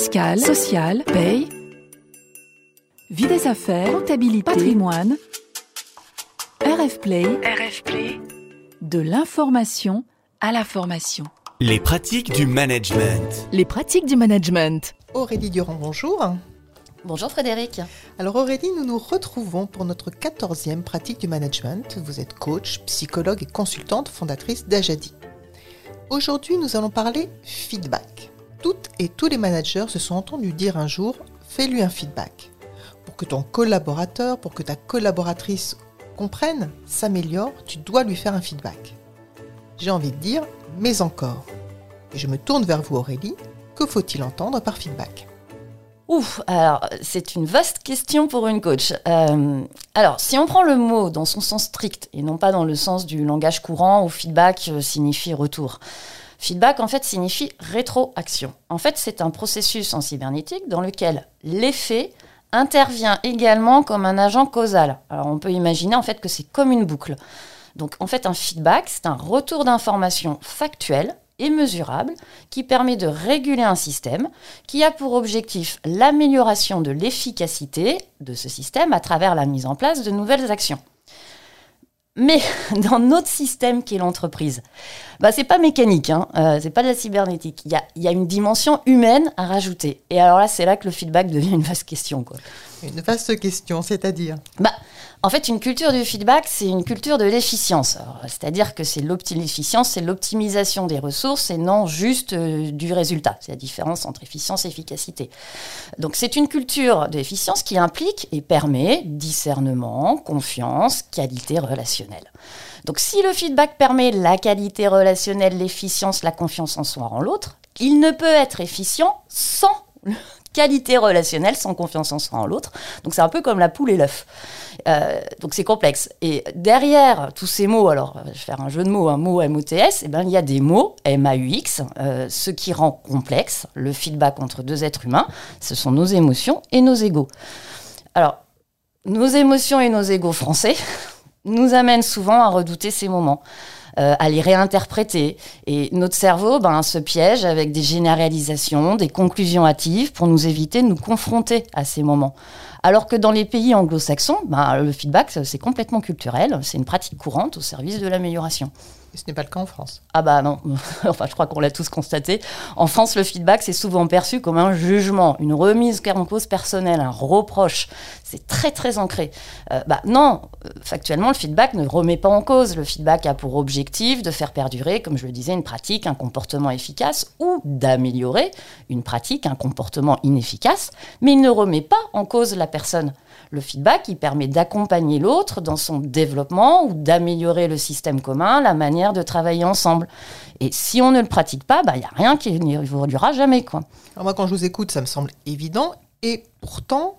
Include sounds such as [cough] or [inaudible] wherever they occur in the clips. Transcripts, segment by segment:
fiscale, sociale, paye, vie des affaires, comptabilité, patrimoine, RF Play, RF Play, de l'information à la formation. Les pratiques du management. Les pratiques du management. Aurélie Durand, bonjour. Bonjour Frédéric. Alors Aurélie, nous nous retrouvons pour notre 14e pratique du management. Vous êtes coach, psychologue et consultante fondatrice d'Ajadi. Aujourd'hui, nous allons parler feedback. Toutes et tous les managers se sont entendus dire un jour fais-lui un feedback. Pour que ton collaborateur, pour que ta collaboratrice comprenne, s'améliore, tu dois lui faire un feedback. J'ai envie de dire mais encore. Et je me tourne vers vous Aurélie, que faut-il entendre par feedback? Ouf, alors c'est une vaste question pour une coach. Euh, alors, si on prend le mot dans son sens strict et non pas dans le sens du langage courant où feedback euh, signifie retour, Feedback, en fait, signifie rétroaction. En fait, c'est un processus en cybernétique dans lequel l'effet intervient également comme un agent causal. Alors, on peut imaginer, en fait, que c'est comme une boucle. Donc, en fait, un feedback, c'est un retour d'informations factuelles et mesurables qui permet de réguler un système qui a pour objectif l'amélioration de l'efficacité de ce système à travers la mise en place de nouvelles actions. Mais [laughs] dans notre système qui est l'entreprise, bah, c'est pas mécanique, hein, euh, c'est pas de la cybernétique. Il y a, y a, une dimension humaine à rajouter. Et alors là, c'est là que le feedback [laughs] devient une vaste question. Quoi. Une vaste question, c'est-à-dire? Bah, En fait, une culture du feedback, c'est une culture de l'efficience. C'est-à-dire que c'est l'efficience, c'est l'optimisation des ressources et non juste euh, du résultat. C'est la différence entre efficience et efficacité. Donc c'est une culture d'efficience qui implique et permet discernement, confiance, qualité relationnelle. Donc si le feedback permet la qualité relationnelle, l'efficience, la confiance en soi en l'autre, il ne peut être efficient sans qualité relationnelle, sans confiance en soi en l'autre. Donc c'est un peu comme la poule et l'œuf. Euh, donc c'est complexe. Et derrière tous ces mots, alors je vais faire un jeu de mots, un mot M-O-T-S, eh ben, il y a des mots M-A-U-X, euh, ce qui rend complexe le feedback entre deux êtres humains, ce sont nos émotions et nos égaux. Alors, nos émotions et nos égaux français, [laughs] nous amène souvent à redouter ces moments. Euh, à les réinterpréter. Et notre cerveau ben, se piège avec des généralisations, des conclusions hâtives pour nous éviter de nous confronter à ces moments. Alors que dans les pays anglo-saxons, ben, le feedback, c'est complètement culturel, c'est une pratique courante au service de l'amélioration. Et ce n'est pas le cas en France? Ah bah non, [laughs] enfin je crois qu'on l'a tous constaté. En France, le feedback, c'est souvent perçu comme un jugement, une remise en cause personnelle, un reproche. C'est très très ancré. Euh, bah non, euh, factuellement, le feedback ne remet pas en cause. Le feedback a pour objectif de faire perdurer, comme je le disais, une pratique, un comportement efficace ou d'améliorer une pratique, un comportement inefficace, mais il ne remet pas en cause la personne. Le feedback, il permet d'accompagner l'autre dans son développement ou d'améliorer le système commun, la manière de travailler ensemble. Et si on ne le pratique pas, bah, il n'y a rien qui n'y évoluera jamais. Quoi. Alors moi, quand je vous écoute, ça me semble évident. Et pourtant,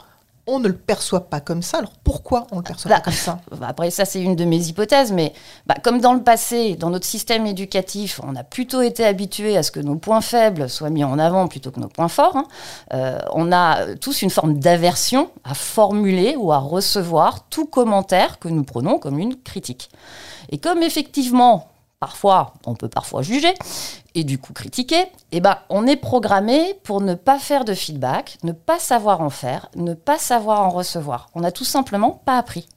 on ne le perçoit pas comme ça. Alors pourquoi on le perçoit pas comme ça? bah, Après, ça, c'est une de mes hypothèses, mais bah, comme dans le passé, dans notre système éducatif, on a plutôt été habitué à ce que nos points faibles soient mis en avant plutôt que nos points forts. Hein. Euh, on a tous une forme d'aversion à formuler ou à recevoir tout commentaire que nous prenons comme une critique. Et comme effectivement, parfois, on peut parfois juger et du coup critiquer, eh ben, on est programmé pour ne pas faire de feedback, ne pas savoir en faire, ne pas savoir en recevoir. On n'a tout simplement pas appris.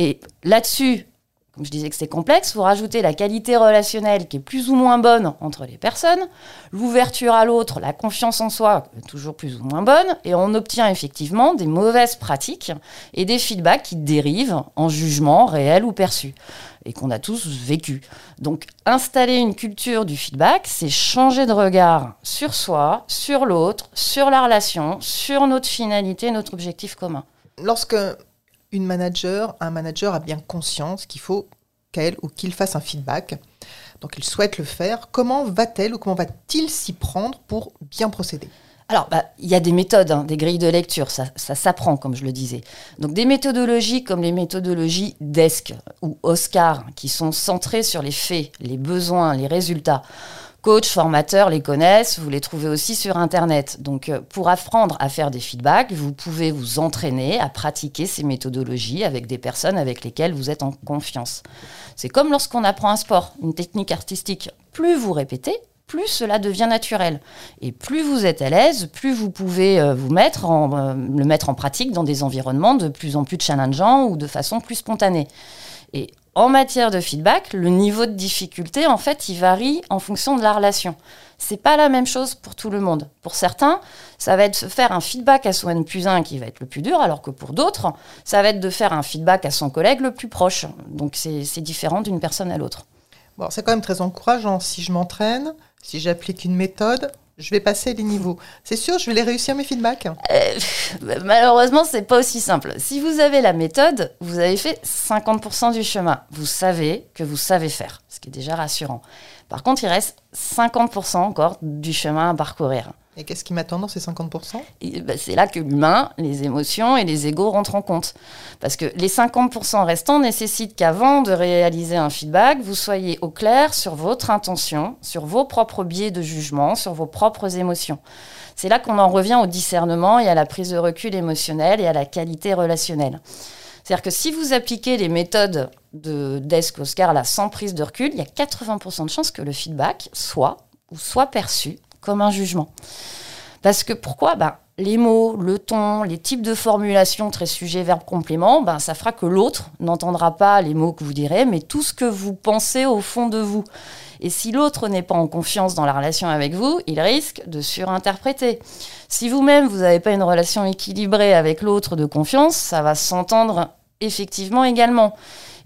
Et là-dessus, comme je disais que c'est complexe, vous rajoutez la qualité relationnelle qui est plus ou moins bonne entre les personnes, l'ouverture à l'autre, la confiance en soi, toujours plus ou moins bonne, et on obtient effectivement des mauvaises pratiques et des feedbacks qui dérivent en jugement réel ou perçu et qu'on a tous vécu. Donc installer une culture du feedback, c'est changer de regard sur soi, sur l'autre, sur la relation, sur notre finalité, notre objectif commun. Lorsque une manager, un manager a bien conscience qu'il faut qu'elle ou qu'il fasse un feedback, donc il souhaite le faire, comment va-t-elle ou comment va-t-il s'y prendre pour bien procéder? Alors, bah, il y a des méthodes, hein, des grilles de lecture, ça, ça s'apprend, comme je le disais. Donc, des méthodologies comme les méthodologies DESC ou OSCAR, qui sont centrées sur les faits, les besoins, les résultats. Coach, formateurs les connaissent, vous les trouvez aussi sur Internet. Donc, euh, pour apprendre à faire des feedbacks, vous pouvez vous entraîner à pratiquer ces méthodologies avec des personnes avec lesquelles vous êtes en confiance. C'est comme lorsqu'on apprend un sport, une technique artistique. Plus vous répétez, plus cela devient naturel. Et plus vous êtes à l'aise, plus vous pouvez euh, vous mettre en, euh, le mettre en pratique dans des environnements de plus en plus challengeants ou de façon plus spontanée. En matière de feedback, le niveau de difficulté, en fait, il varie en fonction de la relation. C'est pas la même chose pour tout le monde. Pour certains, ça va être faire un feedback à son N plus 1 qui va être le plus dur, alors que pour d'autres, ça va être de faire un feedback à son collègue le plus proche. Donc c'est différent d'une personne à l'autre. Bon, c'est quand même très encourageant. Si je m'entraîne, si j'applique une méthode, je vais passer les niveaux. C'est sûr, je vais les réussir mes feedbacks. Euh, malheureusement, c'est pas aussi simple. Si vous avez la méthode, vous avez fait 50% du chemin. Vous savez que vous savez faire, ce qui est déjà rassurant. Par contre, il reste 50% encore du chemin à parcourir. Et qu'est-ce qui m'attend dans ces 50% bah, C'est là que l'humain, les émotions et les égaux rentrent en compte. Parce que les 50% restants nécessitent qu'avant de réaliser un feedback, vous soyez au clair sur votre intention, sur vos propres biais de jugement, sur vos propres émotions. C'est là qu'on en revient au discernement et à la prise de recul émotionnel et à la qualité relationnelle. C'est-à-dire que si vous appliquez les méthodes de Desk Oscar là, sans prise de recul, il y a 80% de chances que le feedback soit ou soit perçu comme un jugement. Parce que pourquoi? Ben, Les mots, le ton, les types de formulations, très sujet, verbe, complément, ben, ça fera que l'autre n'entendra pas les mots que vous direz, mais tout ce que vous pensez au fond de vous. Et si l'autre n'est pas en confiance dans la relation avec vous, il risque de surinterpréter. Si vous-même, vous n'avez pas une relation équilibrée avec l'autre de confiance, ça va s'entendre effectivement également.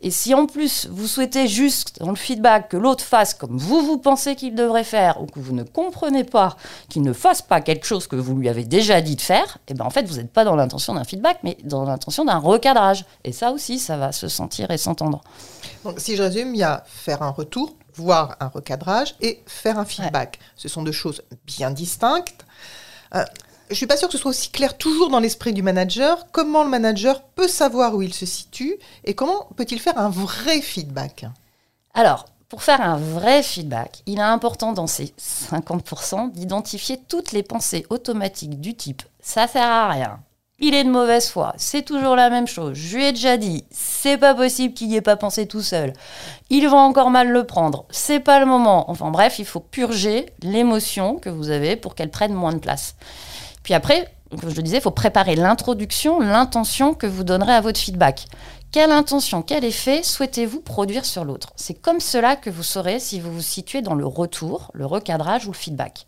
Et si en plus vous souhaitez juste dans le feedback que l'autre fasse comme vous vous pensez qu'il devrait faire ou que vous ne comprenez pas qu'il ne fasse pas quelque chose que vous lui avez déjà dit de faire, et eh ben en fait vous n'êtes pas dans l'intention d'un feedback mais dans l'intention d'un recadrage. Et ça aussi ça va se sentir et s'entendre. Donc si je résume, il y a faire un retour, voir un recadrage et faire un feedback. Ce sont deux choses bien distinctes. Euh, je suis pas sûre que ce soit aussi clair toujours dans l'esprit du manager. Comment le manager peut savoir où il se situe et comment peut-il faire un vrai feedback Alors, pour faire un vrai feedback, il est important dans ces 50% d'identifier toutes les pensées automatiques du type ça sert à rien, il est de mauvaise foi, c'est toujours la même chose, je lui ai déjà dit, c'est pas possible qu'il n'y ait pas pensé tout seul, il va encore mal le prendre, c'est pas le moment. Enfin bref, il faut purger l'émotion que vous avez pour qu'elle prenne moins de place. Puis après, comme je le disais, il faut préparer l'introduction, l'intention que vous donnerez à votre feedback. Quelle intention, quel effet souhaitez-vous produire sur l'autre? C'est comme cela que vous saurez si vous vous situez dans le retour, le recadrage ou le feedback.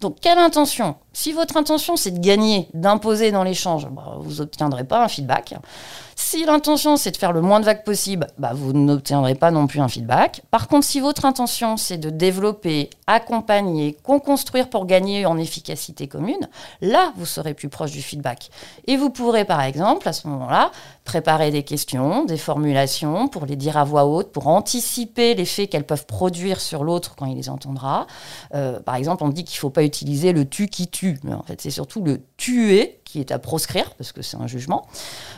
Donc, quelle intention? Si votre intention, c'est de gagner, d'imposer dans l'échange, bah, vous n'obtiendrez pas un feedback. Si l'intention, c'est de faire le moins de vagues possible, bah, vous n'obtiendrez pas non plus un feedback. Par contre, si votre intention, c'est de développer, accompagner, construire pour gagner en efficacité commune, là, vous serez plus proche du feedback. Et vous pourrez, par exemple, à ce moment-là, préparer des questions, des formulations pour les dire à voix haute, pour anticiper l'effet qu'elles peuvent produire sur l'autre quand il les entendra. Euh, par exemple, on dit qu'il ne faut pas utiliser le tu qui tue, mais en fait, c'est surtout le tuer qui est à proscrire, parce que c'est un jugement.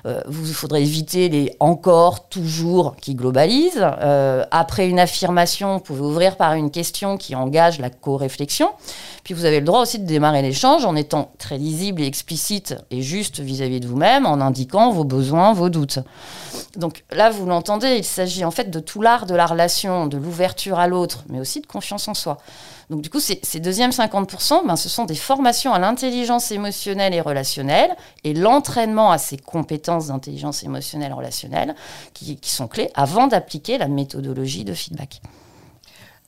Euh, vous faudrait éviter les encore, toujours qui globalisent. Euh, après une affirmation, vous pouvez ouvrir par une question qui engage la co-réflexion. Puis vous avez le droit aussi de démarrer l'échange en étant très lisible et explicite et juste vis-à-vis de vous-même, en indiquant vos besoins, vos doutes. Donc là, vous l'entendez, il s'agit en fait de tout l'art de la relation, de l'ouverture à l'autre, mais aussi de confiance en soi. Donc du coup, ces, deuxièmes 50%, ben, ce sont des formations à l'intelligence émotionnelle et relationnelle et l'entraînement à ces compétences d'intelligence émotionnelle relationnelle qui sont clés avant d'appliquer la méthodologie de feedback.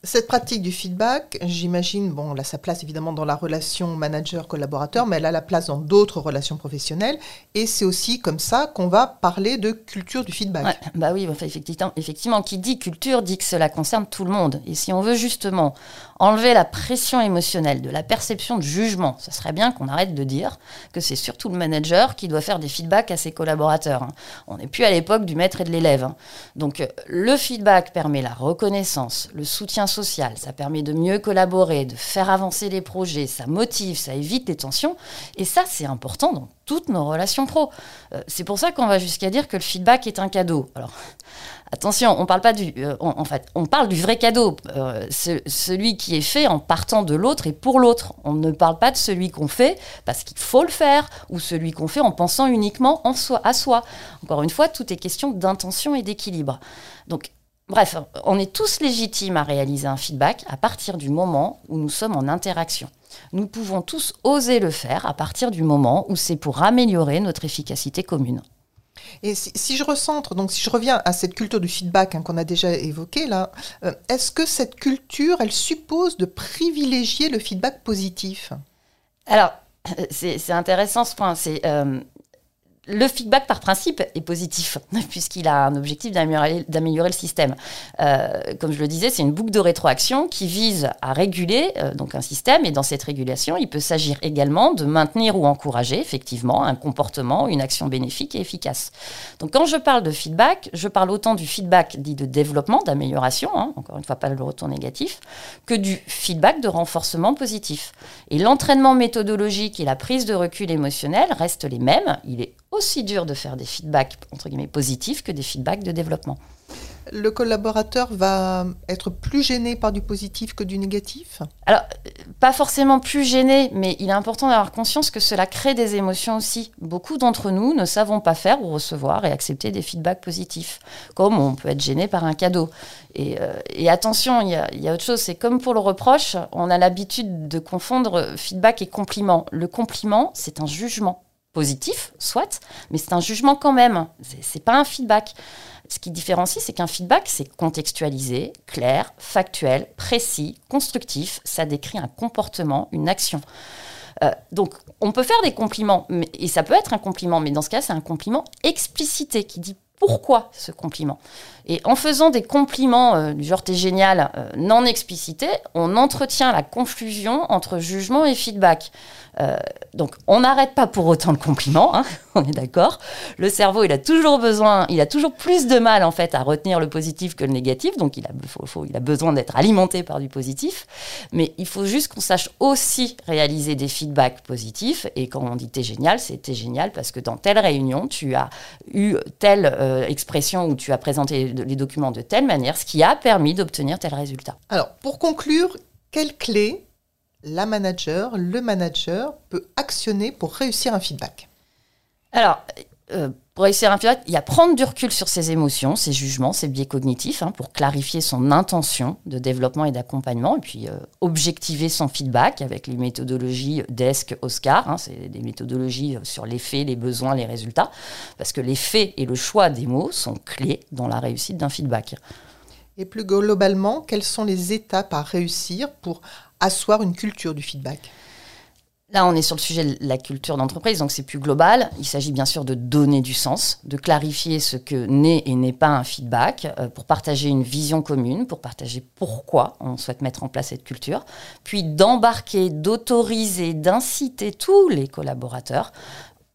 Cette pratique du feedback, j'imagine, bon, elle a sa place évidemment dans la relation manager-collaborateur, mais elle a la place dans d'autres relations professionnelles. Et c'est aussi comme ça qu'on va parler de culture du feedback. bah oui, effectivement, effectivement, qui dit culture dit que cela concerne tout le monde. Et si on veut justement enlever la pression émotionnelle de la perception de jugement, ce serait bien qu'on arrête de dire que c'est surtout le manager qui doit faire des feedbacks à ses collaborateurs. Hein. On n'est plus à l'époque du maître et de l'élève. Hein. Donc euh, le feedback permet la reconnaissance, le soutien ça permet de mieux collaborer, de faire avancer les projets, ça motive, ça évite les tensions. Et ça, c'est important dans toutes nos relations pro. Euh, c'est pour ça qu'on va jusqu'à dire que le feedback est un cadeau. Alors, attention, on parle pas du, euh, en fait, on parle du vrai cadeau, euh, celui qui est fait en partant de l'autre et pour l'autre. On ne parle pas de celui qu'on fait parce qu'il faut le faire ou celui qu'on fait en pensant uniquement en soi, à soi. Encore une fois, tout est question d'intention et d'équilibre. Donc, Bref, on est tous légitimes à réaliser un feedback à partir du moment où nous sommes en interaction. Nous pouvons tous oser le faire à partir du moment où c'est pour améliorer notre efficacité commune. Et si, je recentre, donc si je reviens à cette culture du feedback hein, qu'on a déjà évoquée là, euh, est-ce que cette culture, elle suppose de privilégier le feedback positif? Alors, c'est intéressant ce point. C'est euh, le feedback par principe est positif, [laughs] puisqu'il a un objectif d'améliorer le système. Euh, comme je le disais, c'est une boucle de rétroaction qui vise à réguler euh, donc un système, et dans cette régulation, il peut s'agir également de maintenir ou encourager effectivement un comportement, une action bénéfique et efficace. Donc quand je parle de feedback, je parle autant du feedback dit de développement, d'amélioration, hein, encore une fois pas le retour négatif, que du feedback de renforcement positif. Et l'entraînement méthodologique et la prise de recul émotionnel restent les mêmes. Il est aussi dur de faire des feedbacks entre guillemets positifs que des feedbacks de développement. Le collaborateur va être plus gêné par du positif que du négatif? Alors, pas forcément plus gêné, mais il est important d'avoir conscience que cela crée des émotions aussi. Beaucoup d'entre nous ne savons pas faire ou recevoir et accepter des feedbacks positifs, comme on peut être gêné par un cadeau. Et, euh, attention, il y, y, a autre chose, c'est comme pour le reproche, on a l'habitude de confondre feedback et compliment. Le compliment, c'est un jugement positif, soit, mais c'est un jugement quand même. C'est pas un feedback. Ce qui différencie, c'est qu'un feedback, c'est contextualisé, clair, factuel, précis, constructif. Ça décrit un comportement, une action. Euh, donc, on peut faire des compliments, et ça peut être un compliment, mais dans ce cas, c'est un compliment explicité qui dit pourquoi ce compliment. Et en faisant des compliments euh, du genre t'es génial euh, non explicités, on entretient la confusion entre jugement et feedback. Euh, donc, on n'arrête pas pour autant le compliment, hein, [laughs] on est d'accord. Le cerveau, il a toujours besoin, il a toujours plus de mal en fait à retenir le positif que le négatif, donc il a, il a besoin d'être alimenté par du positif. Mais il faut juste qu'on sache aussi réaliser des feedbacks positifs. Et quand on dit t'es génial, c'est t'es génial parce que dans telle réunion, tu as eu telle expression ou tu as présenté les documents de telle manière, ce qui a permis d'obtenir tel résultat. Alors, pour conclure, quelle clé la manager, le manager peut actionner pour réussir un feedback? Alors, euh, pour réussir un feedback, il y a prendre du recul sur ses émotions, ses jugements, ses biais cognitifs, hein, pour clarifier son intention de développement et d'accompagnement, et puis euh, objectiver son feedback avec les méthodologies DESC, OSCAR, hein, c'est des méthodologies sur les faits, les besoins, les résultats, parce que les faits et le choix des mots sont clés dans la réussite d'un feedback. Et plus globalement, quelles sont les étapes à réussir pour asseoir une culture du feedback? Là, on est sur le sujet de la culture d'entreprise, donc c'est plus global. Il s'agit bien sûr de donner du sens, de clarifier ce que n'est et n'est pas un feedback, euh, pour partager une vision commune, pour partager pourquoi on souhaite mettre en place cette culture, puis d'embarquer, d'autoriser, d'inciter tous les collaborateurs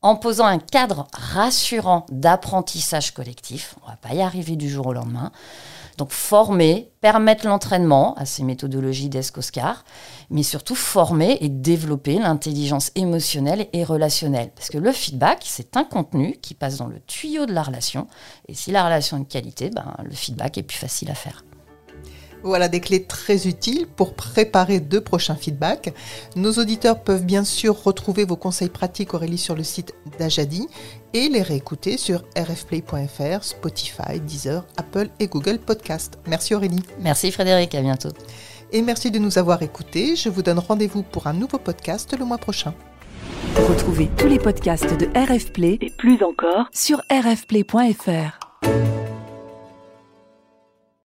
en posant un cadre rassurant d'apprentissage collectif. On ne va pas y arriver du jour au lendemain. Donc former, permettre l'entraînement à ces méthodologies d'ESCOSCAR, mais surtout former et développer l'intelligence émotionnelle et relationnelle. Parce que le feedback, c'est un contenu qui passe dans le tuyau de la relation. Et si la relation est de qualité, ben, le feedback est plus facile à faire. Voilà des clés très utiles pour préparer deux prochains feedbacks. Nos auditeurs peuvent bien sûr retrouver vos conseils pratiques Aurélie sur le site d'Ajadi et les réécouter sur rfplay.fr, Spotify, Deezer, Apple et Google Podcast. Merci Aurélie. Merci Frédéric, à bientôt. Et merci de nous avoir écoutés. Je vous donne rendez-vous pour un nouveau podcast le mois prochain. Retrouvez tous les podcasts de RFplay et plus encore sur rfplay.fr.